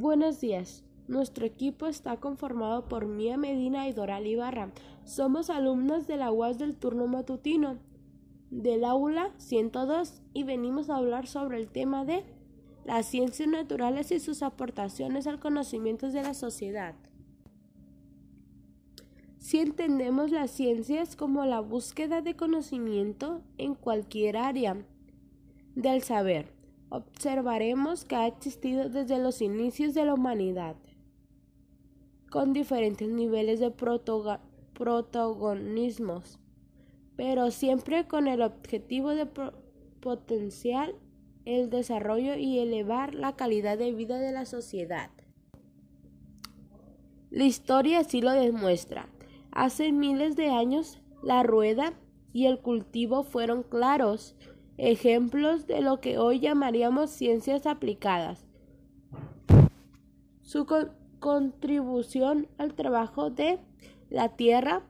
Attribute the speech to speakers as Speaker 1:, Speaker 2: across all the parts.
Speaker 1: Buenos días. Nuestro equipo está conformado por Mía Medina y Doral Ibarra. Somos alumnos de la UAS del turno matutino del aula 102 y venimos a hablar sobre el tema de las ciencias naturales y sus aportaciones al conocimiento de la sociedad. Si entendemos las ciencias como la búsqueda de conocimiento en cualquier área del saber, observaremos que ha existido desde los inicios de la humanidad, con diferentes niveles de protagonismos, pero siempre con el objetivo de potenciar el desarrollo y elevar la calidad de vida de la sociedad. La historia así lo demuestra. Hace miles de años la rueda y el cultivo fueron claros ejemplos de lo que hoy llamaríamos ciencias aplicadas. Su contribución al trabajo de la tierra,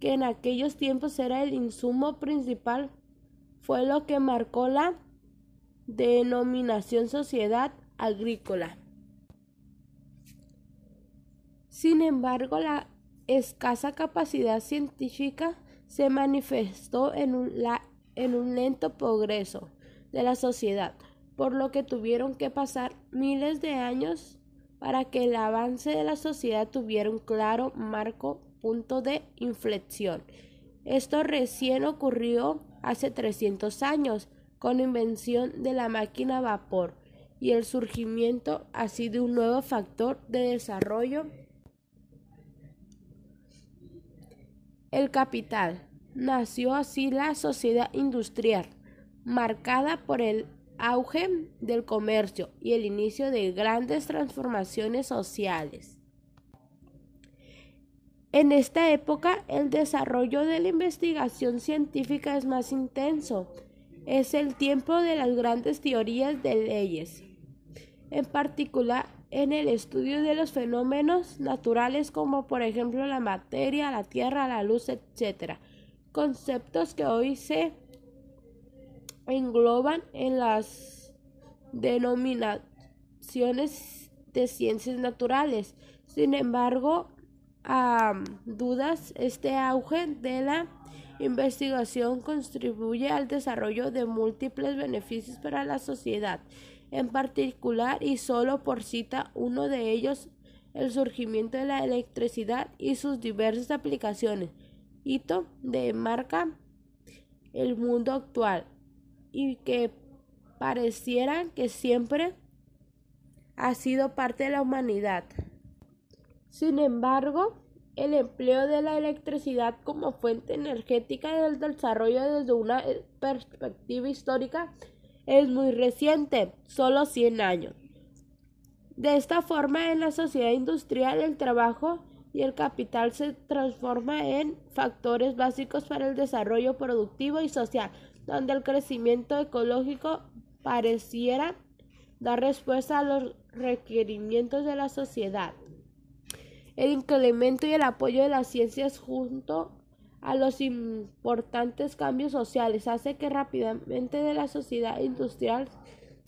Speaker 1: que en aquellos tiempos era el insumo principal, fue lo que marcó la denominación sociedad agrícola. Sin embargo, la escasa capacidad científica se manifestó en la en un lento progreso de la sociedad, por lo que tuvieron que pasar miles de años para que el avance de la sociedad tuviera un claro marco punto de inflexión. Esto recién ocurrió hace 300 años con la invención de la máquina a vapor y el surgimiento así de un nuevo factor de desarrollo el capital nació así la sociedad industrial, marcada por el auge del comercio y el inicio de grandes transformaciones sociales. En esta época el desarrollo de la investigación científica es más intenso. Es el tiempo de las grandes teorías de leyes, en particular en el estudio de los fenómenos naturales como por ejemplo la materia, la tierra, la luz, etc conceptos que hoy se engloban en las denominaciones de ciencias naturales. Sin embargo, a dudas, este auge de la investigación contribuye al desarrollo de múltiples beneficios para la sociedad, en particular y solo por cita uno de ellos, el surgimiento de la electricidad y sus diversas aplicaciones de marca el mundo actual y que pareciera que siempre ha sido parte de la humanidad. Sin embargo, el empleo de la electricidad como fuente energética del desarrollo desde una perspectiva histórica es muy reciente, solo 100 años. De esta forma, en la sociedad industrial el trabajo y el capital se transforma en factores básicos para el desarrollo productivo y social, donde el crecimiento ecológico pareciera dar respuesta a los requerimientos de la sociedad. El incremento y el apoyo de las ciencias junto a los importantes cambios sociales hace que rápidamente de la sociedad industrial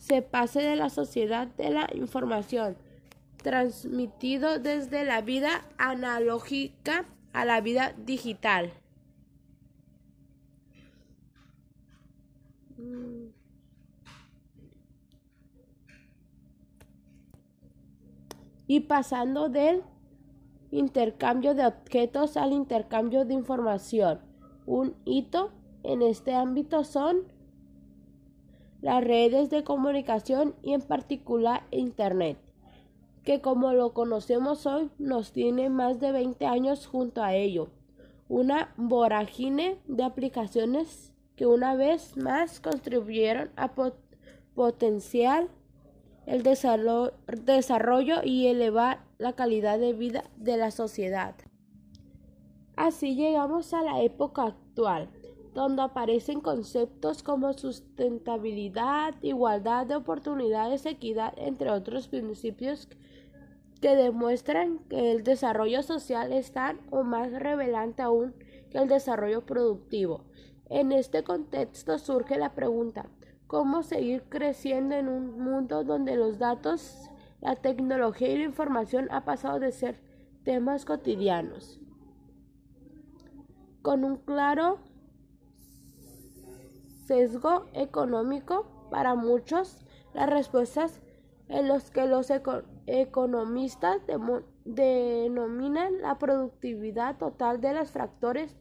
Speaker 1: se pase de la sociedad de la información transmitido desde la vida analógica a la vida digital. Y pasando del intercambio de objetos al intercambio de información. Un hito en este ámbito son las redes de comunicación y en particular Internet que como lo conocemos hoy nos tiene más de 20 años junto a ello. Una vorágine de aplicaciones que una vez más contribuyeron a potenciar el desarrollo y elevar la calidad de vida de la sociedad. Así llegamos a la época actual, donde aparecen conceptos como sustentabilidad, igualdad de oportunidades, equidad, entre otros principios que demuestran que el desarrollo social es tan o más relevante aún que el desarrollo productivo. En este contexto surge la pregunta, ¿cómo seguir creciendo en un mundo donde los datos la tecnología y la información ha pasado de ser temas cotidianos. Con un claro sesgo económico para muchos, las respuestas en los que los economistas denominan la productividad total de los fractores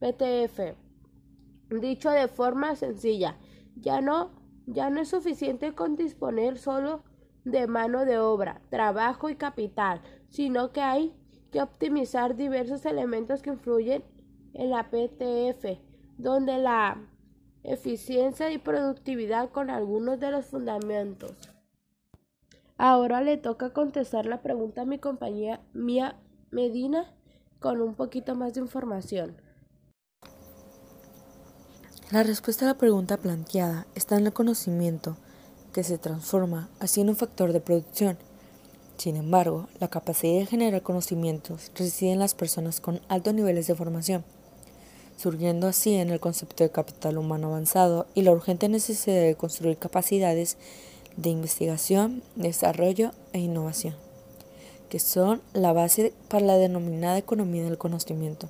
Speaker 1: PTF. Dicho de forma sencilla, ya no, ya no es suficiente con disponer solo de mano de obra, trabajo y capital, sino que hay que optimizar diversos elementos que influyen en la PTF, donde la eficiencia y productividad con algunos de los fundamentos. Ahora le toca contestar la pregunta a mi compañía Mía Medina con un poquito más de información.
Speaker 2: La respuesta a la pregunta planteada está en el conocimiento, que se transforma así en un factor de producción. Sin embargo, la capacidad de generar conocimientos reside en las personas con altos niveles de formación surgiendo así en el concepto de capital humano avanzado y la urgente necesidad de construir capacidades de investigación, desarrollo e innovación, que son la base para la denominada economía del conocimiento.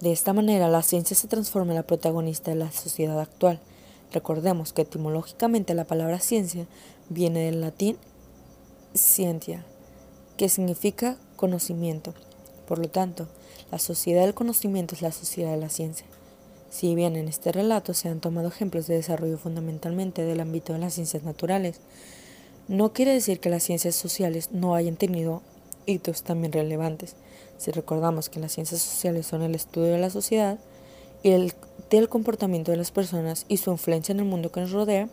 Speaker 2: De esta manera, la ciencia se transforma en la protagonista de la sociedad actual. Recordemos que etimológicamente la palabra ciencia viene del latín scientia, que significa conocimiento. Por lo tanto, la sociedad del conocimiento es la sociedad de la ciencia. Si bien en este relato se han tomado ejemplos de desarrollo fundamentalmente del ámbito de las ciencias naturales, no quiere decir que las ciencias sociales no hayan tenido hitos también relevantes. Si recordamos que las ciencias sociales son el estudio de la sociedad y el, del comportamiento de las personas y su influencia en el mundo que nos rodea,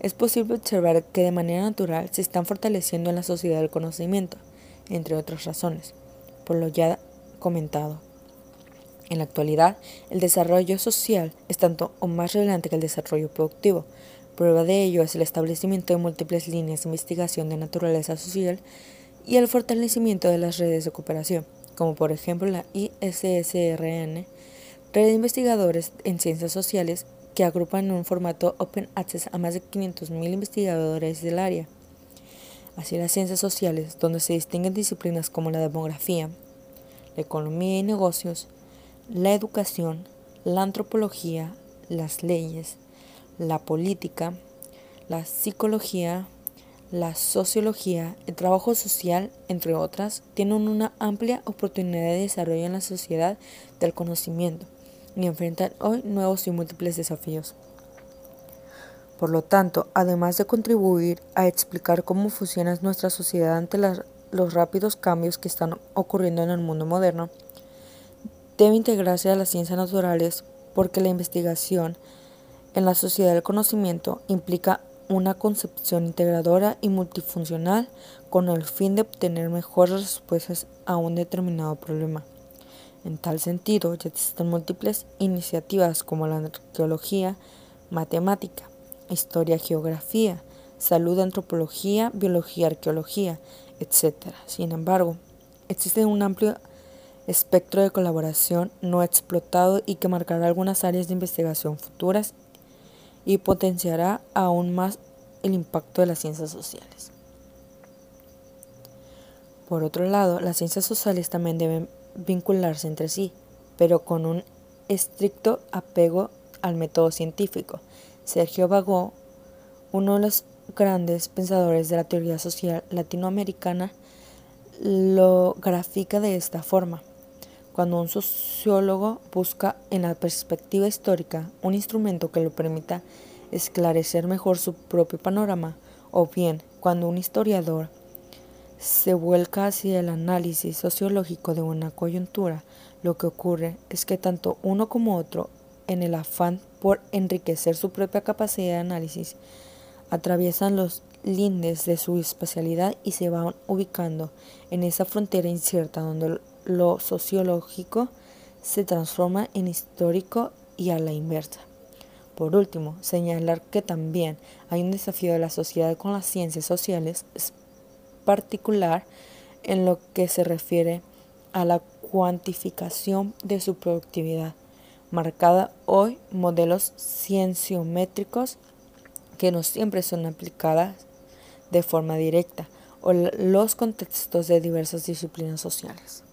Speaker 2: es posible observar que de manera natural se están fortaleciendo en la sociedad del conocimiento, entre otras razones, por lo ya comentado. En la actualidad, el desarrollo social es tanto o más relevante que el desarrollo productivo. Prueba de ello es el establecimiento de múltiples líneas de investigación de naturaleza social y el fortalecimiento de las redes de cooperación, como por ejemplo la ISSRN, red de investigadores en ciencias sociales que agrupan en un formato open access a más de 500.000 investigadores del área. Así las ciencias sociales, donde se distinguen disciplinas como la demografía, la economía y negocios, la educación, la antropología, las leyes, la política, la psicología, la sociología, el trabajo social, entre otras, tienen una amplia oportunidad de desarrollo en la sociedad del conocimiento y enfrentan hoy nuevos y múltiples desafíos. Por lo tanto, además de contribuir a explicar cómo funciona nuestra sociedad ante las los rápidos cambios que están ocurriendo en el mundo moderno, debe integrarse a las ciencias naturales porque la investigación en la sociedad del conocimiento implica una concepción integradora y multifuncional con el fin de obtener mejores respuestas a un determinado problema. En tal sentido, ya existen múltiples iniciativas como la arqueología, matemática, historia, geografía, salud, antropología, biología, arqueología, etc. Sin embargo, existe un amplio espectro de colaboración no explotado y que marcará algunas áreas de investigación futuras y potenciará aún más el impacto de las ciencias sociales. Por otro lado, las ciencias sociales también deben vincularse entre sí, pero con un estricto apego al método científico. Sergio Bagó, uno de los grandes pensadores de la teoría social latinoamericana lo grafica de esta forma. Cuando un sociólogo busca en la perspectiva histórica un instrumento que le permita esclarecer mejor su propio panorama, o bien cuando un historiador se vuelca hacia el análisis sociológico de una coyuntura, lo que ocurre es que tanto uno como otro, en el afán por enriquecer su propia capacidad de análisis, atraviesan los lindes de su especialidad y se van ubicando en esa frontera incierta donde lo sociológico se transforma en histórico y a la inversa. Por último, señalar que también hay un desafío de la sociedad con las ciencias sociales, particular en lo que se refiere a la cuantificación de su productividad, marcada hoy modelos cienciométricos que no siempre son aplicadas de forma directa o los contextos de diversas disciplinas sociales.